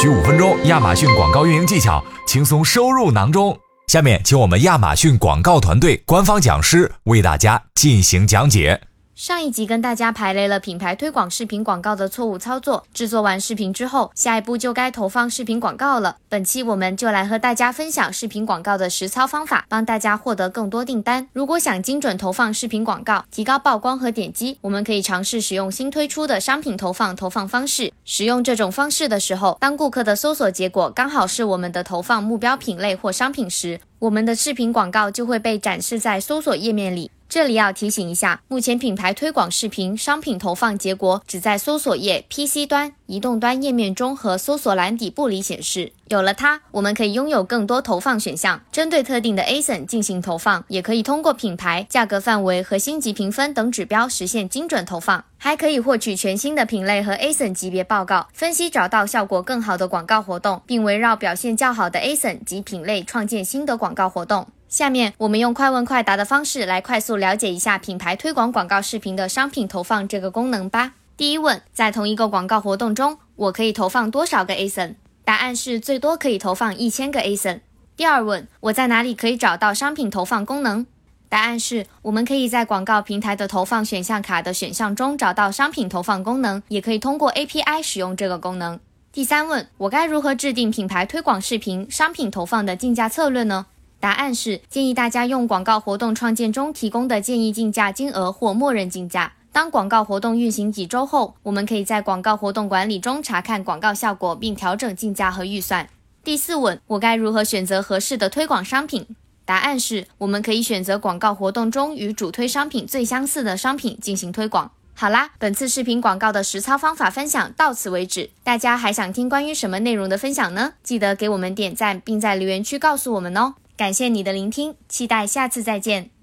需五分钟，亚马逊广告运营技巧轻松收入囊中。下面，请我们亚马逊广告团队官方讲师为大家进行讲解。上一集跟大家排雷了品牌推广视频广告的错误操作，制作完视频之后，下一步就该投放视频广告了。本期我们就来和大家分享视频广告的实操方法，帮大家获得更多订单。如果想精准投放视频广告，提高曝光和点击，我们可以尝试使用新推出的商品投放投放方式。使用这种方式的时候，当顾客的搜索结果刚好是我们的投放目标品类或商品时，我们的视频广告就会被展示在搜索页面里。这里要提醒一下，目前品牌推广视频商品投放结果只在搜索页 PC 端、移动端页面中和搜索栏底部里显示。有了它，我们可以拥有更多投放选项，针对特定的 ASIN 进行投放，也可以通过品牌、价格范围和星级评分等指标实现精准投放，还可以获取全新的品类和 ASIN 级别报告，分析找到效果更好的广告活动，并围绕表现较好的 ASIN 及品类创建新的广告活动。下面我们用快问快答的方式来快速了解一下品牌推广广告视频的商品投放这个功能吧。第一问，在同一个广告活动中，我可以投放多少个 ASIN？答案是最多可以投放一千个 ASIN。第二问，我在哪里可以找到商品投放功能？答案是我们可以在广告平台的投放选项卡的选项中找到商品投放功能，也可以通过 API 使用这个功能。第三问，我该如何制定品牌推广视频商品投放的竞价策略呢？答案是建议大家用广告活动创建中提供的建议竞价金额或默认竞价。当广告活动运行几周后，我们可以在广告活动管理中查看广告效果，并调整竞价和预算。第四问，我该如何选择合适的推广商品？答案是我们可以选择广告活动中与主推商品最相似的商品进行推广。好啦，本次视频广告的实操方法分享到此为止。大家还想听关于什么内容的分享呢？记得给我们点赞，并在留言区告诉我们哦。感谢你的聆听，期待下次再见。